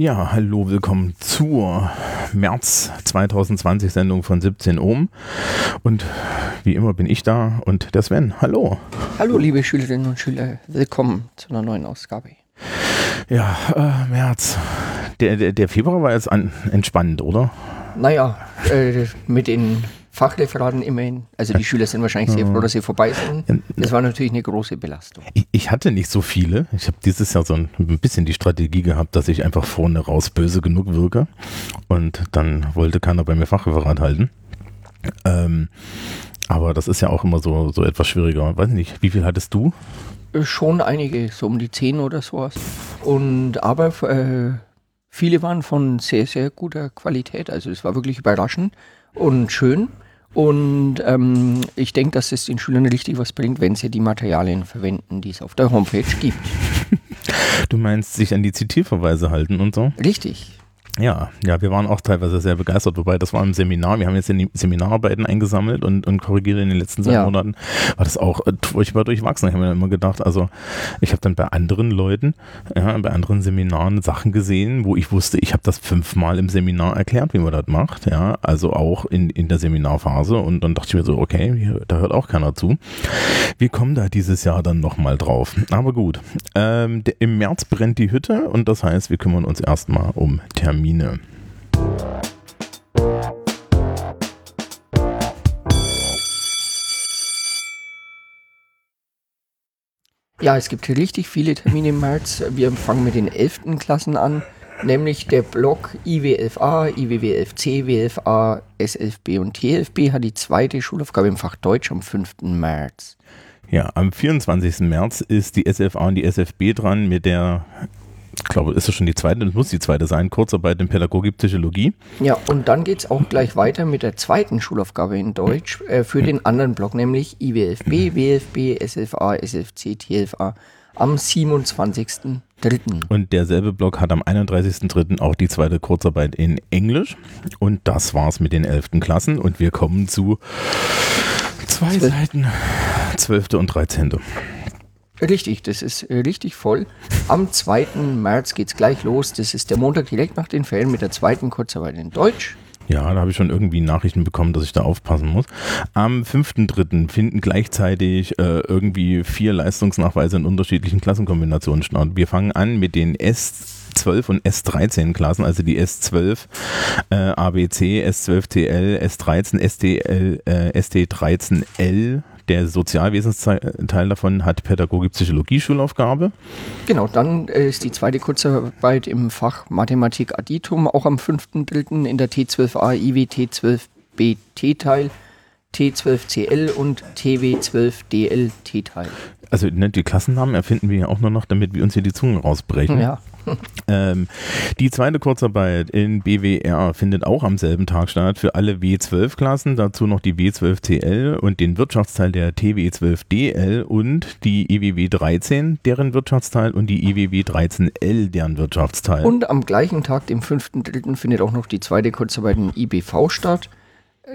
Ja, hallo, willkommen zur März 2020 Sendung von 17 Ohm. Und wie immer bin ich da und der Sven. Hallo. Hallo, liebe Schülerinnen und Schüler. Willkommen zu einer neuen Ausgabe. Ja, äh, März. Der, der, der Februar war jetzt an, entspannt, oder? Naja, äh, mit den Fachreferaten immerhin. Also die Schüler sind wahrscheinlich sehr froh, dass sie vorbei sind. Das war natürlich eine große Belastung. Ich, ich hatte nicht so viele. Ich habe dieses Jahr so ein, ein bisschen die Strategie gehabt, dass ich einfach vorne raus böse genug wirke. Und dann wollte keiner bei mir Fachreferat halten. Ähm, aber das ist ja auch immer so, so etwas schwieriger. Weiß nicht, wie viel hattest du? Äh, Schon einige, so um die zehn oder sowas. Und aber äh, viele waren von sehr, sehr guter Qualität. Also es war wirklich überraschend und schön. Und ähm, ich denke, dass es den Schülern richtig was bringt, wenn sie die Materialien verwenden, die es auf der Homepage gibt. Du meinst sich an die Zitierverweise halten und so? Richtig. Ja, ja, wir waren auch teilweise sehr begeistert, wobei das war im Seminar. Wir haben jetzt in die Seminararbeiten eingesammelt und, und korrigiert in den letzten zwei Ja. Monaten. War das auch äh, furchtbar durchwachsen. Ich habe mir immer gedacht, also ich habe dann bei anderen Leuten, ja, bei anderen Seminaren Sachen gesehen, wo ich wusste, ich habe das fünfmal im Seminar erklärt, wie man das macht. Ja, also auch in, in der Seminarphase. Und dann dachte ich mir so, okay, hier, da hört auch keiner zu. Wir kommen da dieses Jahr dann nochmal drauf. Aber gut. Ähm, der, Im März brennt die Hütte und das heißt, wir kümmern uns erstmal um Termine. Ja, es gibt hier richtig viele Termine im März. Wir fangen mit den 11. Klassen an, nämlich der Block IW11a, IWW11c, W11a, S11b und T11b hat die zweite Schulaufgabe im Fach Deutsch am 5. März. Ja, am 24. März ist die SFA und die SFB dran mit der, ich glaube, ist das schon die zweite, das muss die zweite sein, Kurzarbeit in Pädagogik, Psychologie. Ja, und dann geht es auch gleich weiter mit der zweiten Schulaufgabe in Deutsch äh, für den anderen Block, nämlich IWFB, WFB, SFA, SFC, TFA am 27.03. Und derselbe Block hat am 31.03. auch die zweite Kurzarbeit in Englisch. Und das war's mit den 11. Klassen. Und wir kommen zu zwei. Seiten, 12. und 13. Richtig, das ist äh, richtig voll. Am 2. März geht's gleich los. Das ist der Montag direkt nach den Ferien mit der zweiten Kurzarbeit in Deutsch. Ja, da habe ich schon irgendwie Nachrichten bekommen, dass ich da aufpassen muss. Am 5.3. finden gleichzeitig äh, irgendwie vier Leistungsnachweise in unterschiedlichen Klassenkombinationen statt. Wir fangen an mit den S12 und S13 Klassen, also die S12 äh, ABC, S12 TL, S13 STL, äh, ST13L. Der Sozialwesensteil davon hat Pädagogik Psychologie Schulaufgabe. Genau, dann äh, ist die zweite Kurzarbeit im Fach Mathematik Additum auch am 5.3. in der T12a IW T12b T-Teil, T12CL und TW12DL T-Teil. Also ne, die Klassennamen erfinden wir ja auch nur noch, damit wir uns hier die Zungen rausbrechen. Ja, Ähm, die zweite Kurzarbeit in BWR findet auch am selben Tag statt für alle W12-Klassen, dazu noch die W12CL und den Wirtschaftsteil der TW12DL und die IWW 13, deren Wirtschaftsteil und die IWW 13L, deren Wirtschaftsteil. und am gleichen Tag, dem 5.3., findet auch noch die zweite Kurzarbeit in IBV statt,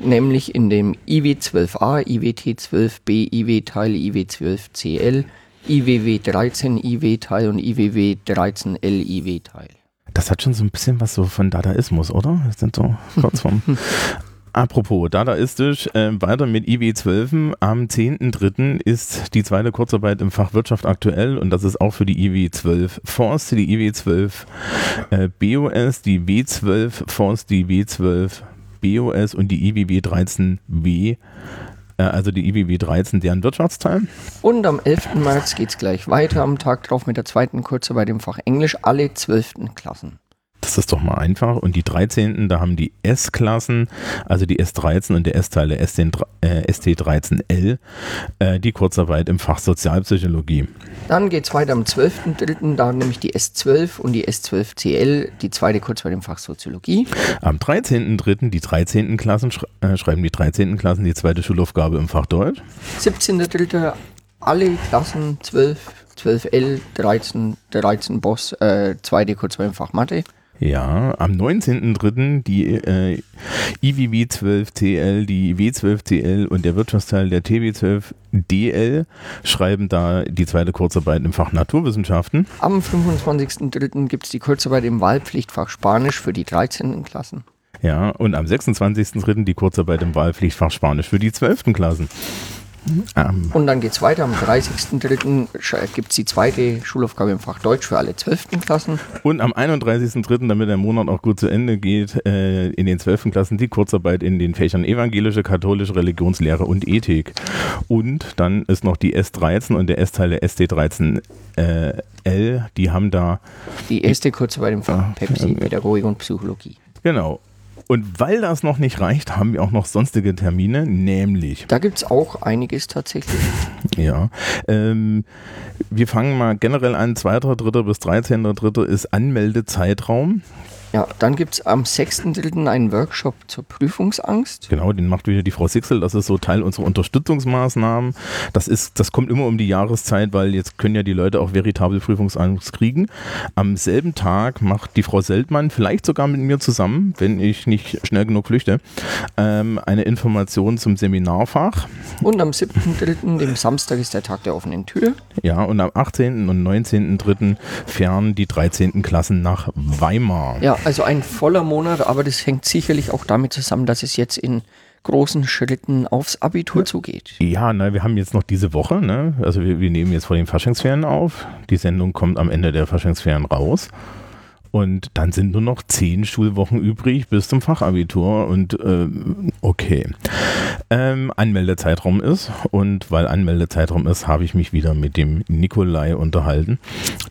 nämlich in dem IW12a, IWT12b, IW-Teil, IW12CL, IWW13, IW-Teil und IWW13L, IW-Teil. Das hat schon so ein bisschen was so von Dadaismus, oder? Das sind so kurz vom. Apropos dadaistisch, äh, weiter mit IW12. Am 10.3. ist die zweite Kurzarbeit im Fach Wirtschaft aktuell und das ist auch für die IW12 Forst, die IW12 äh, BOS, die W12 Forst, die W12 BOS und die IWW 13W, äh, also die IWW 13, deren Wirtschaftsteil. Und am 11. März geht es gleich weiter, am Tag drauf mit der zweiten Kurzarbeit im Fach Englisch, alle 12. Klassen. Das ist doch mal einfach. Und die 13. da haben die S-Klassen, also die S13 und der S-Teil der äh, ST13L, äh, die Kurzarbeit im Fach Sozialpsychologie. Dann geht es weiter am 12.3., da nämlich die S12 und die S12CL, die zweite Kurzarbeit im Fach Soziologie. Am 13.3. die 13. Klassen äh, schreiben die 13. Klassen die zweite Schulaufgabe im Fach Deutsch. 17.3. alle Klassen 12, 12L, 13, 13 Boss, äh, zweite Kurzarbeit im Fach Mathe. Ja, am 19.03. die äh, IWW 12CL, die W12CL und der Wirtschaftsteil der TW12DL schreiben da die zweite Kurzarbeit im Fach Naturwissenschaften. Am 25.03. gibt es die Kurzarbeit im Wahlpflichtfach Spanisch für die 13. Klassen. Ja, und am 26.03. die Kurzarbeit im Wahlpflichtfach Spanisch für die 12. Klassen. Ähm. Und dann geht es weiter. Am 30.03. gibt es die zweite Schulaufgabe im Fach Deutsch für alle 12. Klassen. Und am 31.03., damit der Monat auch gut zu Ende geht, äh, in den 12. Klassen die Kurzarbeit in den Fächern evangelische, katholische Religionslehre und Ethik. Und dann ist noch die S13 und der S-Teil der ST13 äh, L, die haben da. Die erste Kurzarbeit im Fach Pepsi, Pädagogik und Psychologie. Genau. Und weil das noch nicht reicht, haben wir auch noch sonstige Termine, nämlich. Da gibt es auch einiges tatsächlich. Ja. Ähm, wir fangen mal generell an, 2.3. bis 13.3. ist Anmeldezeitraum. Ja, dann gibt es am 6.3. einen Workshop zur Prüfungsangst. Genau, den macht wieder die Frau Sixel. Das ist so Teil unserer Unterstützungsmaßnahmen. Das, ist, das kommt immer um die Jahreszeit, weil jetzt können ja die Leute auch veritabel Prüfungsangst kriegen. Am selben Tag macht die Frau Seltmann, vielleicht sogar mit mir zusammen, wenn ich nicht schnell genug flüchte, ähm, eine Information zum Seminarfach. Und am 7.3., dem Samstag, ist der Tag der offenen Tür. Ja, und am 18. und 19.3. fern die 13. Klassen nach Weimar. Ja, also ein voller Monat, aber das hängt sicherlich auch damit zusammen, dass es jetzt in großen Schritten aufs Abitur zugeht. Ja, na, wir haben jetzt noch diese Woche, ne? also wir, wir nehmen jetzt vor den Faschingsferien auf. Die Sendung kommt am Ende der Faschingsferien raus. Und dann sind nur noch zehn Schulwochen übrig bis zum Fachabitur. Und äh, okay. Ähm, Anmeldezeitraum ist. Und weil Anmeldezeitraum ist, habe ich mich wieder mit dem Nikolai unterhalten.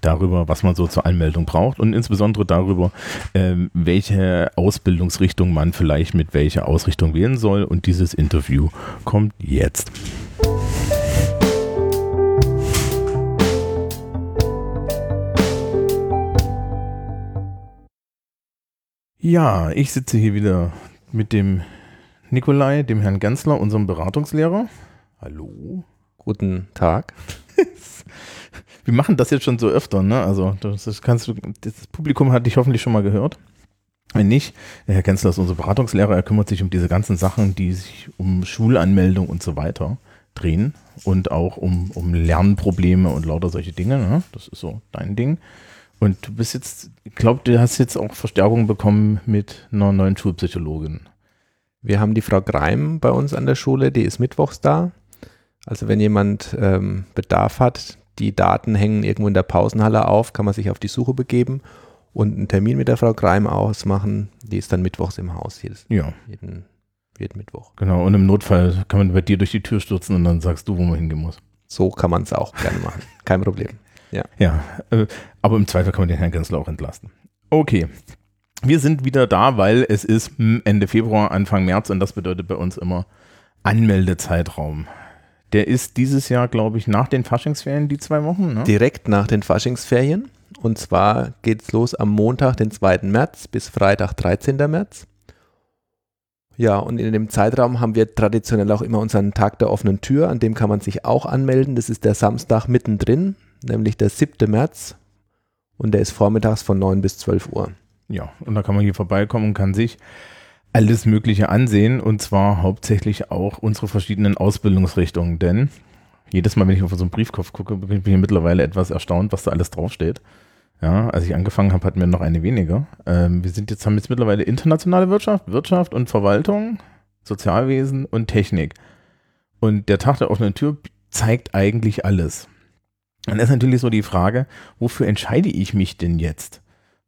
Darüber, was man so zur Anmeldung braucht. Und insbesondere darüber, äh, welche Ausbildungsrichtung man vielleicht mit welcher Ausrichtung wählen soll. Und dieses Interview kommt jetzt. Ja, ich sitze hier wieder mit dem Nikolai, dem Herrn Gensler, unserem Beratungslehrer. Hallo. Guten Tag. Wir machen das jetzt schon so öfter, ne? Also das, das kannst du, das Publikum hat dich hoffentlich schon mal gehört. Wenn nicht, der Herr Gensler ist unser Beratungslehrer, er kümmert sich um diese ganzen Sachen, die sich um Schulanmeldung und so weiter drehen und auch um, um Lernprobleme und lauter solche Dinge. Ne? Das ist so dein Ding. Und du bist jetzt, ich glaube, du hast jetzt auch Verstärkung bekommen mit einer neuen Schulpsychologin. Wir haben die Frau Greim bei uns an der Schule, die ist mittwochs da. Also wenn jemand ähm, Bedarf hat, die Daten hängen irgendwo in der Pausenhalle auf, kann man sich auf die Suche begeben und einen Termin mit der Frau Greim ausmachen. Die ist dann mittwochs im Haus, jedes, ja. jeden, jeden Mittwoch. Genau, und im Notfall kann man bei dir durch die Tür stürzen und dann sagst du, wo man hingehen muss. So kann man es auch gerne machen. Kein Problem. Ja. Ja, äh, aber im Zweifel kann man den Herrn Gensler auch entlasten. Okay. Wir sind wieder da, weil es ist hm, Ende Februar, Anfang März und das bedeutet bei uns immer Anmeldezeitraum. Der ist dieses Jahr, glaube ich, nach den Faschingsferien die zwei Wochen. Ne? Direkt nach den Faschingsferien. Und zwar geht es los am Montag, den 2. März bis Freitag, 13. März. Ja, und in dem Zeitraum haben wir traditionell auch immer unseren Tag der offenen Tür, an dem kann man sich auch anmelden. Das ist der Samstag mittendrin, nämlich der 7. März. Und der ist vormittags von 9 bis 12 Uhr. Ja, und da kann man hier vorbeikommen und kann sich alles Mögliche ansehen und zwar hauptsächlich auch unsere verschiedenen Ausbildungsrichtungen, denn jedes Mal, wenn ich auf so einen Briefkopf gucke, bin ich mittlerweile etwas erstaunt, was da alles draufsteht. Ja, als ich angefangen habe, hatten wir noch eine weniger. Ähm, wir sind jetzt, haben jetzt mittlerweile internationale Wirtschaft, Wirtschaft und Verwaltung, Sozialwesen und Technik. Und der Tag der offenen Tür zeigt eigentlich alles. Dann ist natürlich so die Frage, wofür entscheide ich mich denn jetzt?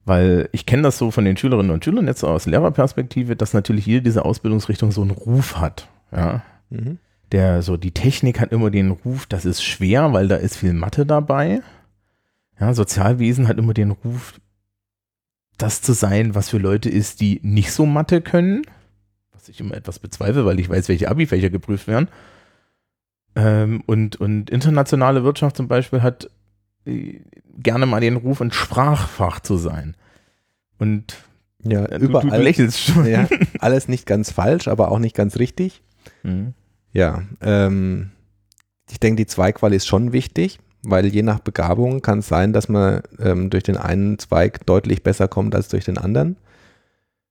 Weil ich kenne das so von den Schülerinnen und Schülern jetzt aus Lehrerperspektive, dass natürlich jede diese Ausbildungsrichtung so einen Ruf hat. Ja. Mhm. Der, so die Technik hat immer den Ruf, das ist schwer, weil da ist viel Mathe dabei. Ja, Sozialwesen hat immer den Ruf, das zu sein, was für Leute ist, die nicht so Mathe können. Was ich immer etwas bezweifle, weil ich weiß, welche Abi-Fächer geprüft werden. Ähm, und, und internationale Wirtschaft zum Beispiel hat äh, gerne mal den Ruf, ein Sprachfach zu sein. Und ja, äh, überall, du, du lächelst schon. Ja, alles nicht ganz falsch, aber auch nicht ganz richtig. Mhm. Ja, ähm, ich denke, die Zweigwahl ist schon wichtig, weil je nach Begabung kann es sein, dass man ähm, durch den einen Zweig deutlich besser kommt als durch den anderen.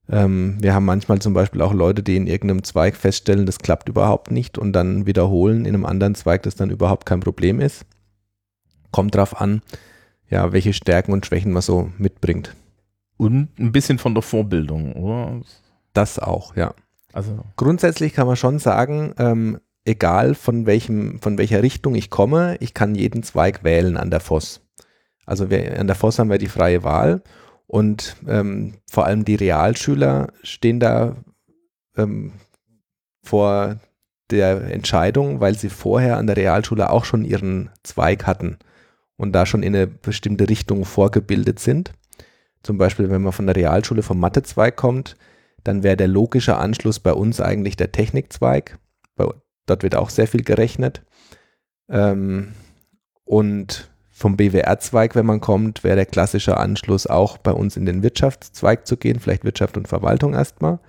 Ähm, wir haben manchmal zum Beispiel auch Leute, die in irgendeinem Zweig feststellen, das klappt überhaupt nicht und dann wiederholen in einem anderen Zweig, das dann überhaupt kein Problem ist. Kommt drauf an, ja, welche Stärken und Schwächen man so mitbringt. Und ein bisschen von der Vorbildung, oder? Das auch, ja. Also Grundsätzlich kann man schon sagen, ähm, egal von, welchem, von welcher Richtung ich komme, ich kann jeden Zweig wählen an der FOS. Also wir, an der FOS haben wir die freie Wahl und ähm, vor allem die Realschüler stehen da ähm, vor der Entscheidung, weil sie vorher an der Realschule auch schon ihren Zweig hatten und da schon in eine bestimmte Richtung vorgebildet sind. Zum Beispiel, wenn man von der Realschule vom Mathezweig kommt, dann wäre der logische Anschluss bei uns eigentlich der Technikzweig. Dort wird auch sehr viel gerechnet. Ähm, und vom BWR-Zweig, wenn man kommt, wäre der klassische Anschluss auch bei uns in den Wirtschaftszweig zu gehen, vielleicht Wirtschaft und Verwaltung erstmal.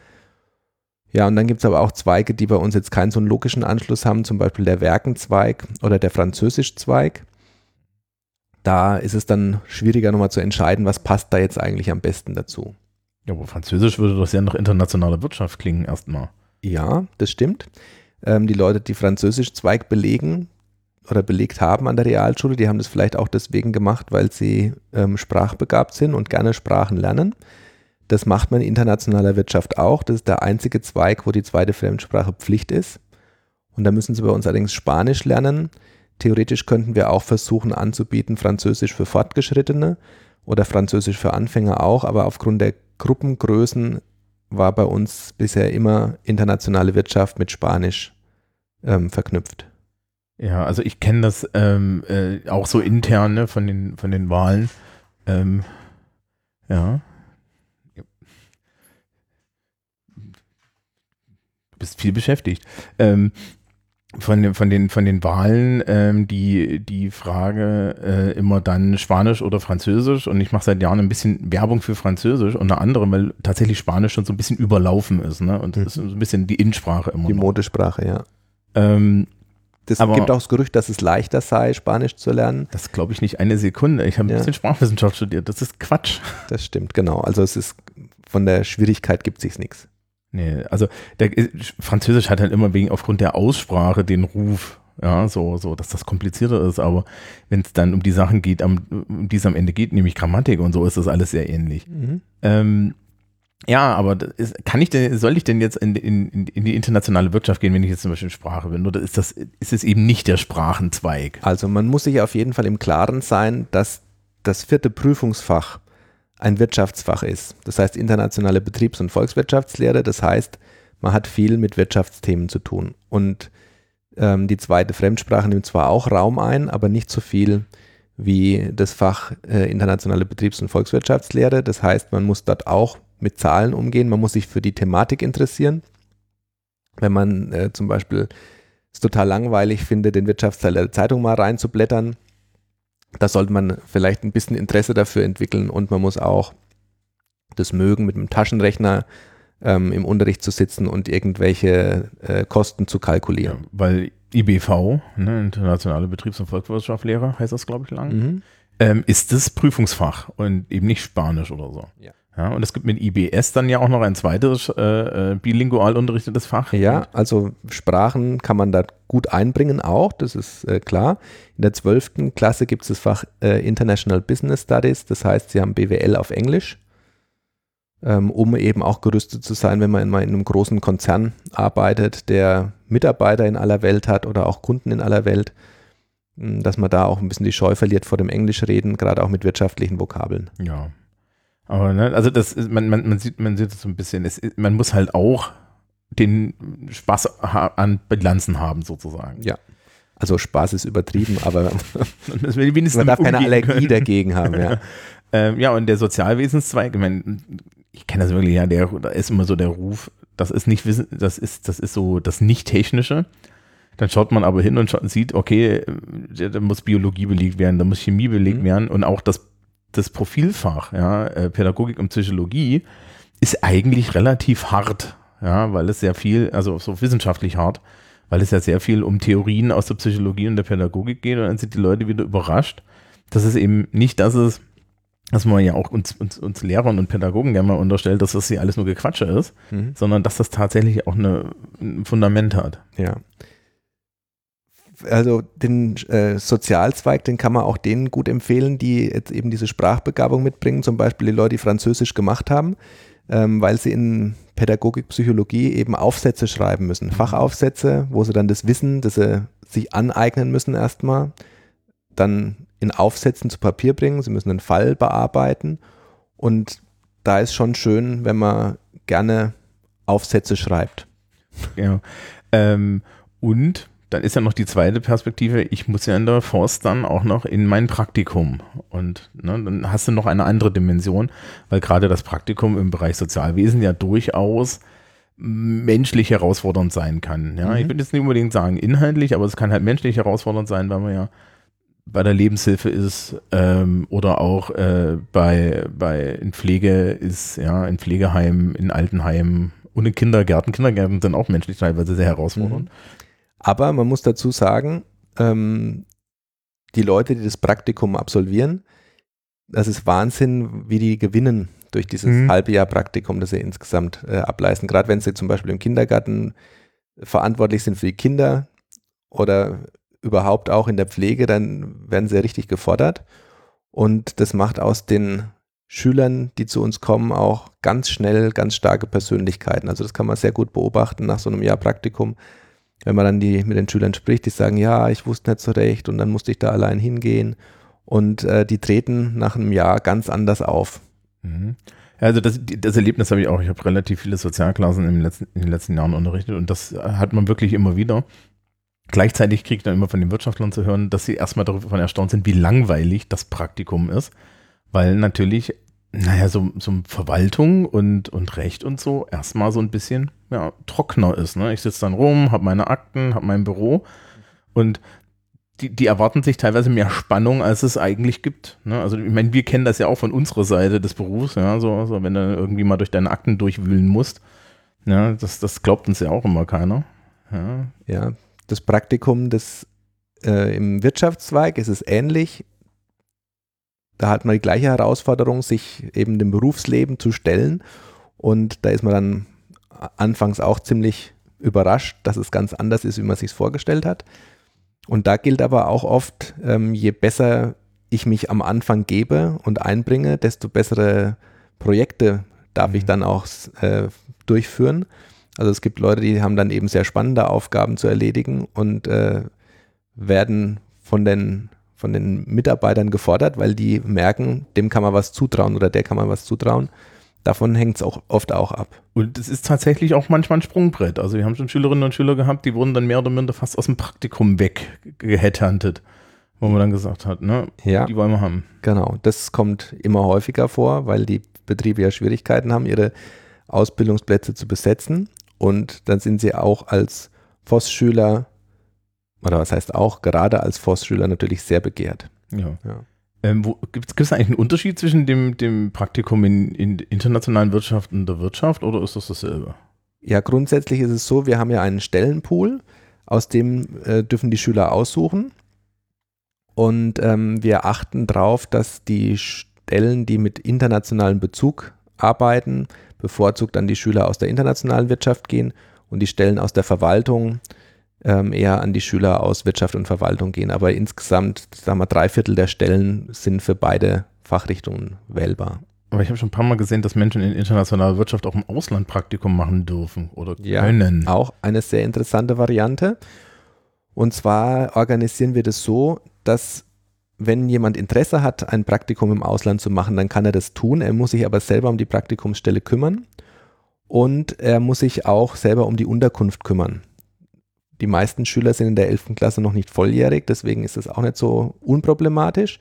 Ja, und dann gibt es aber auch Zweige, die bei uns jetzt keinen so einen logischen Anschluss haben, zum Beispiel der Werkenzweig oder der Französischzweig. Da ist es dann schwieriger nochmal zu entscheiden, was passt da jetzt eigentlich am besten dazu. Ja, aber Französisch würde doch sehr nach internationaler Wirtschaft klingen erstmal. Ja, das stimmt. Ähm, die Leute, die Französischzweig belegen oder belegt haben an der Realschule, die haben das vielleicht auch deswegen gemacht, weil sie ähm, sprachbegabt sind und gerne Sprachen lernen. Das macht man in internationaler Wirtschaft auch. Das ist der einzige Zweig, wo die zweite Fremdsprache Pflicht ist. Und da müssen sie bei uns allerdings Spanisch lernen. Theoretisch könnten wir auch versuchen anzubieten, Französisch für Fortgeschrittene oder Französisch für Anfänger auch, aber aufgrund der Gruppengrößen war bei uns bisher immer internationale Wirtschaft mit Spanisch ähm, verknüpft. Ja, also ich kenne das ähm, äh, auch so intern ne, von, den, von den Wahlen. Ähm, ja. Du bist viel beschäftigt. Ähm, von, den, von, den, von den Wahlen ähm, die, die Frage äh, immer dann Spanisch oder Französisch und ich mache seit Jahren ein bisschen Werbung für Französisch, unter anderem, weil tatsächlich Spanisch schon so ein bisschen überlaufen ist ne? und das ist so ein bisschen die Insprache immer. Die noch. Modesprache, ja. Ähm, Das Aber- gibt auch das Gerücht, dass es leichter sei, Spanisch zu lernen. das glaube ich nicht eine Sekunde. Ich habe ein Ja. bisschen Sprachwissenschaft studiert. Das ist Quatsch. Das stimmt, genau. Also es ist von der Schwierigkeit gibt sich nichts. Nee, also der, Französisch hat halt immer wegen aufgrund der Aussprache den Ruf, ja, so, so, dass das komplizierter ist, aber wenn es dann um die Sachen geht, am, um die es am Ende geht, nämlich Grammatik und so, ist das alles sehr ähnlich. Ähm, ja, aber ist, kann ich denn, soll ich denn jetzt in, in, in die internationale Wirtschaft gehen, wenn ich jetzt zum Beispiel Sprache bin? Oder ist das, ist es eben nicht der Sprachenzweig? Also man muss sich auf jeden Fall im Klaren sein, dass das vierte Prüfungsfach ein Wirtschaftsfach ist. Das heißt internationale Betriebs- und Volkswirtschaftslehre. Das heißt, man hat viel mit Wirtschaftsthemen zu tun. Und ähm, die zweite Fremdsprache nimmt zwar auch Raum ein, aber nicht so viel wie das Fach äh, internationale Betriebs- und Volkswirtschaftslehre. Das heißt, man muss dort auch mit Zahlen umgehen, man muss sich für die Thematik interessieren. Wenn man äh, zum Beispiel es total langweilig findet, den Wirtschaftsteil der Zeitung mal reinzublättern, da sollte man vielleicht ein bisschen Interesse dafür entwickeln und man muss auch das mögen, mit einem Taschenrechner ähm, im Unterricht zu sitzen und irgendwelche äh, Kosten zu Ja, kalkulieren. weil IBV, ne, internationale Betriebs- und Volkswirtschaftslehre, heißt das, glaube ich, lang. Mhm. ähm, ist das Prüfungsfach und eben nicht Spanisch oder so. Ja. Ja, und es gibt mit IBS dann ja auch noch ein zweites äh, äh, bilingual unterrichtetes Fach. Ja, also Sprachen kann man da gut einbringen auch, das ist äh, klar. In der 12. Klasse gibt es das Fach äh, International Business Studies, das heißt, sie haben BWL auf Englisch, ähm, um eben auch gerüstet zu sein, wenn man mal in einem großen Konzern arbeitet, der Mitarbeiter in aller Welt hat oder auch Kunden in aller Welt, mh, dass man da auch ein bisschen die Scheu verliert vor dem Englischreden, gerade auch mit wirtschaftlichen Vokabeln. Ja. Aber ne, also das ist, man, man, man sieht, man sieht es so ein bisschen, es, man muss halt auch den Spaß an Bilanzen haben, sozusagen. Ja. Also Spaß ist übertrieben, aber man darf keine Allergie können. dagegen haben. Ja. Ähm, ja, und der Sozialwesenszweig, ich meine, ich kenne das wirklich, ja, der, da ist immer so der Ruf, das ist nicht Wissen, das ist, das ist so das Nicht-Technische. Dann schaut man aber hin und schaut, sieht, okay, äh, da da muss Biologie belegt werden, da muss Chemie belegt Mhm. werden und auch das, das Profilfach, ja, äh, Pädagogik und Psychologie ist eigentlich relativ hart, ja, weil es sehr viel, also so wissenschaftlich hart, weil es ja sehr viel um Theorien aus der Psychologie und der Pädagogik geht und dann sind die Leute wieder überrascht, dass es eben nicht das ist, was man ja auch uns, uns, uns Lehrern und Pädagogen gerne mal unterstellt, dass das hier alles nur Gequatsche ist, mhm. sondern dass das tatsächlich auch eine, ein Fundament hat. Ja. Also den äh, Sozialzweig, den kann man auch denen gut empfehlen, die jetzt eben diese Sprachbegabung mitbringen, zum Beispiel die Leute, die Französisch gemacht haben, ähm, weil sie in Pädagogik, Psychologie eben Aufsätze schreiben müssen, mhm. Fachaufsätze, wo sie dann das Wissen, das sie sich aneignen müssen erstmal, dann in Aufsätzen zu Papier bringen. Sie müssen einen Fall bearbeiten und da ist schon schön, wenn man gerne Aufsätze schreibt. Ja. Ähm, und dann ist ja noch die zweite Perspektive, ich muss ja in der Forst dann auch noch in mein Praktikum. Und ne, dann hast du noch eine andere Dimension, weil gerade das Praktikum im Bereich Sozialwesen ja durchaus menschlich herausfordernd sein kann. Ja, mhm. ich würde jetzt nicht unbedingt sagen inhaltlich, aber es kann halt menschlich herausfordernd sein, weil man ja bei der Lebenshilfe ist ähm, oder auch äh, bei, bei in Pflege ist, ja, in Pflegeheimen, in Altenheimen und in Kindergärten. Kindergärten sind auch menschlich teilweise sehr herausfordernd. Mhm. Aber man muss dazu sagen, ähm, die Leute, die das Praktikum absolvieren, das ist Wahnsinn, wie die gewinnen durch dieses mhm. halbe Jahr Praktikum, das sie insgesamt äh, ableisten. Gerade wenn sie zum Beispiel im Kindergarten verantwortlich sind für die Kinder oder überhaupt auch in der Pflege, dann werden sie richtig gefordert. Und das macht aus den Schülern, die zu uns kommen, auch ganz schnell ganz starke Persönlichkeiten. Also das kann man sehr gut beobachten nach so einem Jahr Praktikum wenn man dann die, mit den Schülern spricht, die sagen, ja, ich wusste nicht so recht und dann musste ich da allein hingehen. Und äh, die treten nach einem Jahr ganz anders auf. Mhm. Also das, das Erlebnis habe ich auch. Ich habe relativ viele Sozialklassen in den, letzten, in den letzten Jahren unterrichtet und das hat man wirklich immer wieder. Gleichzeitig kriege ich dann immer von den Wirtschaftlern zu hören, dass sie erstmal davon erstaunt sind, wie langweilig das Praktikum ist, weil natürlich naja, so, so Verwaltung und, und Recht und so erstmal so ein bisschen ja, trockener ist. Ne? Ich sitze dann rum, habe meine Akten, habe mein Büro und die, die erwarten sich teilweise mehr Spannung, als es eigentlich gibt. Ne? Also ich meine, wir kennen das ja auch von unserer Seite des Berufs, ja, so, so wenn du irgendwie mal durch deine Akten durchwühlen musst. Ja, das, das glaubt uns ja auch immer keiner. Ja, ja das Praktikum des, äh, im Wirtschaftszweig ist es ähnlich da hat man die gleiche Herausforderung, sich eben dem Berufsleben zu stellen. Und da ist man dann anfangs auch ziemlich überrascht, dass es ganz anders ist, wie man sich vorgestellt hat. Und da gilt aber auch oft, ähm, je besser ich mich am Anfang gebe und einbringe, desto bessere Projekte darf mhm. ich dann auch äh, durchführen. Also es gibt Leute, die haben dann eben sehr spannende Aufgaben zu erledigen und äh, werden von den von den Mitarbeitern gefordert, weil die merken, dem kann man was zutrauen oder der kann man was zutrauen. Davon hängt es auch oft auch ab. Und es ist tatsächlich auch manchmal ein Sprungbrett. Also wir haben schon Schülerinnen und Schüler gehabt, die wurden dann mehr oder minder fast aus dem Praktikum weggehättantet, wo man dann gesagt hat, ne, ja, die wollen wir haben. Genau, das kommt immer häufiger vor, weil die Betriebe ja Schwierigkeiten haben, ihre Ausbildungsplätze zu besetzen. Und dann sind sie auch als FOS-Schüler oder was heißt auch, gerade als Forstschüler natürlich sehr begehrt. Ja. ja. Ähm, Gibt es eigentlich einen Unterschied zwischen dem, dem Praktikum in, in internationalen Wirtschaft und der Wirtschaft oder ist das dasselbe? Ja, grundsätzlich ist es so, wir haben ja einen Stellenpool, aus dem äh, dürfen die Schüler aussuchen. Und ähm, wir achten darauf, dass die Stellen, die mit internationalem Bezug arbeiten, bevorzugt an die Schüler aus der internationalen Wirtschaft gehen und die Stellen aus der Verwaltung ähm, eher an die Schüler aus Wirtschaft und Verwaltung gehen. Aber insgesamt, sagen wir, drei Viertel der Stellen sind für beide Fachrichtungen wählbar. Aber ich habe schon ein paar Mal gesehen, dass Menschen in internationaler Wirtschaft auch im Ausland Praktikum machen dürfen oder können. Ja, auch eine sehr interessante Variante. Und zwar organisieren wir das so, dass wenn jemand Interesse hat, ein Praktikum im Ausland zu machen, dann kann er das tun. Er muss sich aber selber um die Praktikumsstelle kümmern und er muss sich auch selber um die Unterkunft kümmern. Die meisten Schüler sind in der 11. Klasse noch nicht volljährig, deswegen ist das auch nicht so unproblematisch.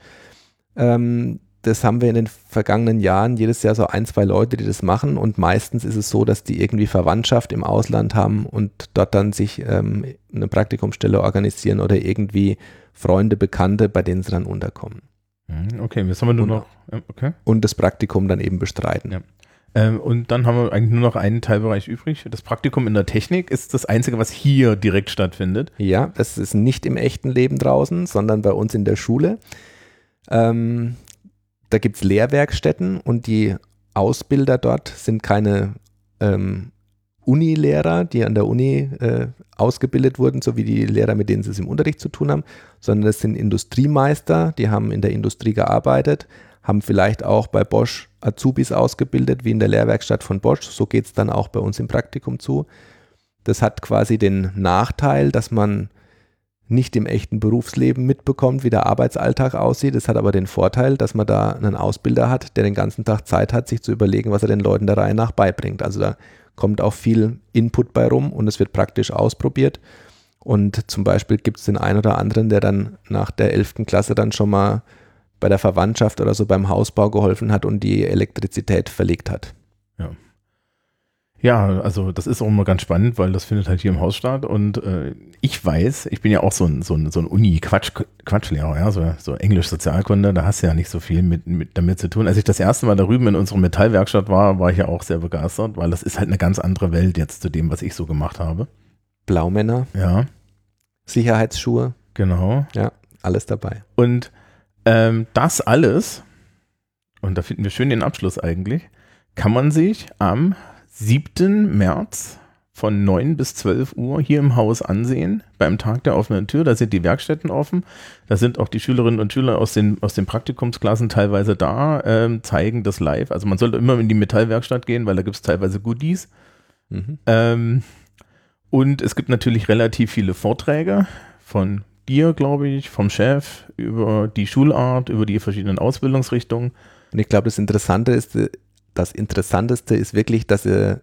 Ähm, das haben wir in den vergangenen Jahren jedes Jahr so ein, zwei Leute, die das machen und meistens ist es so, dass die irgendwie Verwandtschaft im Ausland haben und dort dann sich ähm, eine Praktikumsstelle organisieren oder irgendwie Freunde, Bekannte, bei denen sie dann unterkommen. Mhm, okay, jetzt haben wir nur und, noch. Okay. Und das Praktikum dann eben bestreiten. Ja. Ähm, und dann haben wir eigentlich nur noch einen Teilbereich übrig. Das Praktikum in der Technik ist das einzige, was hier direkt stattfindet. Ja, das ist nicht im echten Leben draußen, sondern bei uns in der Schule. Ähm, da gibt es Lehrwerkstätten und die Ausbilder dort sind keine ähm, Unilehrer, die an der Uni äh, ausgebildet wurden, so wie die Lehrer, mit denen sie es im Unterricht zu tun haben, sondern das sind Industriemeister, die haben in der Industrie gearbeitet, haben vielleicht auch bei Bosch Azubis ausgebildet, wie in der Lehrwerkstatt von Bosch. So geht es dann auch bei uns im Praktikum zu. Das hat quasi den Nachteil, dass man nicht im echten Berufsleben mitbekommt, wie der Arbeitsalltag aussieht. Es hat aber den Vorteil, dass man da einen Ausbilder hat, der den ganzen Tag Zeit hat, sich zu überlegen, was er den Leuten der Reihe nach beibringt. Also da kommt auch viel Input bei rum und es wird praktisch ausprobiert. Und zum Beispiel gibt es den einen oder anderen, der dann nach der 11. Klasse dann schon mal bei der Verwandtschaft oder so beim Hausbau geholfen hat und die Elektrizität verlegt hat. Ja. Ja, also das ist auch immer ganz spannend, weil das findet halt hier im Haus statt und äh, ich weiß, ich bin ja auch so ein, so ein, so ein Uni-Quatschlehrer, ja, so, so Englisch-Sozialkunde, da hast du ja nicht so viel mit, mit, damit zu tun. Als ich das erste Mal da drüben in unserer Metallwerkstatt war, war ich ja auch sehr begeistert, weil das ist halt eine ganz andere Welt jetzt zu dem, was ich so gemacht habe. Blaumänner. Ja. Sicherheitsschuhe. Genau. Ja, alles dabei. Und ähm, das alles, und da finden wir schön den Abschluss eigentlich, kann man sich am 7. März von 9 bis 12 Uhr hier im Haus ansehen, beim Tag der offenen Tür. Da sind die Werkstätten offen. Da sind auch die Schülerinnen und Schüler aus den, aus den Praktikumsklassen teilweise da, ähm, zeigen das live. Also man sollte immer in die Metallwerkstatt gehen, weil da gibt es teilweise Goodies. Mhm. Ähm, und es gibt natürlich relativ viele Vorträge von dir, glaube ich, vom Chef über die Schulart, über die verschiedenen Ausbildungsrichtungen. Und ich glaube, das Interessante ist, das Interessanteste ist wirklich, dass ihr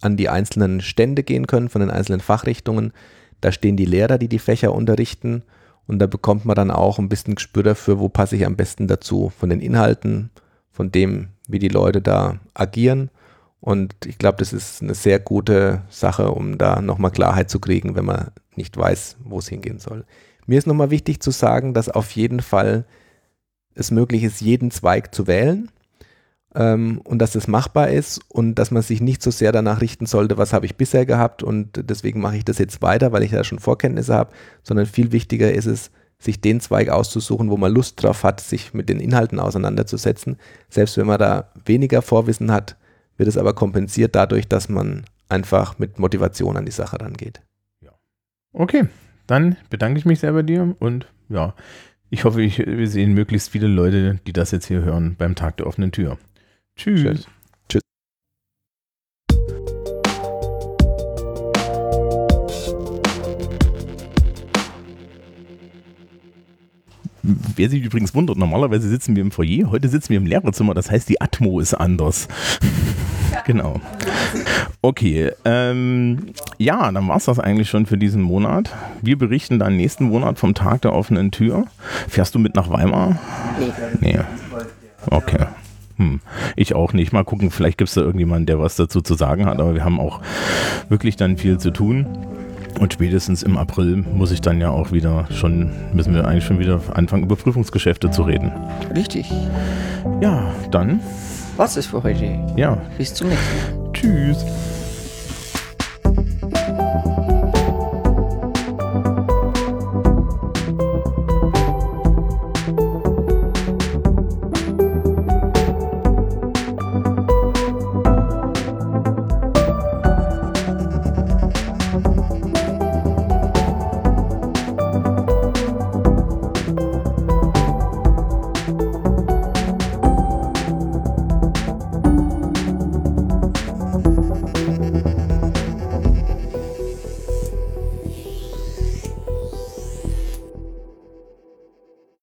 an die einzelnen Stände gehen können von den einzelnen Fachrichtungen. Da stehen die Lehrer, die die Fächer unterrichten und da bekommt man dann auch ein bisschen Gespür dafür, wo passe ich am besten dazu, von den Inhalten, von dem, wie die Leute da agieren. Und ich glaube, das ist eine sehr gute Sache, um da nochmal Klarheit zu kriegen, wenn man nicht weiß, wo es hingehen soll. Mir ist nochmal wichtig zu sagen, dass auf jeden Fall es möglich ist, jeden Zweig zu wählen ähm, und dass es machbar ist und dass man sich nicht so sehr danach richten sollte, was habe ich bisher gehabt und deswegen mache ich das jetzt weiter, weil ich ja schon Vorkenntnisse habe, sondern viel wichtiger ist es, sich den Zweig auszusuchen, wo man Lust drauf hat, sich mit den Inhalten auseinanderzusetzen. Selbst wenn man da weniger Vorwissen hat, wird es aber kompensiert dadurch, dass man einfach mit Motivation an die Sache rangeht. Okay, dann bedanke ich mich sehr bei dir und ja, ich hoffe, ich, wir sehen möglichst viele Leute, die das jetzt hier hören beim Tag der offenen Tür. Tschüss. Tschüss. Tschüss. Wer sich übrigens wundert, normalerweise sitzen wir im Foyer, heute sitzen wir im Lehrerzimmer, das heißt, die Atmo ist anders. genau. Okay, ähm, ja, dann war es das eigentlich schon für diesen Monat. Wir berichten dann nächsten Monat vom Tag der offenen Tür. Fährst du mit nach Weimar? Nee. Nee. Okay. Hm, ich auch nicht. Mal gucken, vielleicht gibt es da irgendjemanden, der was dazu zu sagen hat, aber wir haben auch wirklich dann viel zu tun. Und spätestens im April muss ich dann ja auch wieder schon, müssen wir eigentlich schon wieder anfangen, über Prüfungsgeschäfte zu reden. Richtig. Ja, dann. Was ist für heute? Ja. Bis zum nächsten Mal. Tschüss.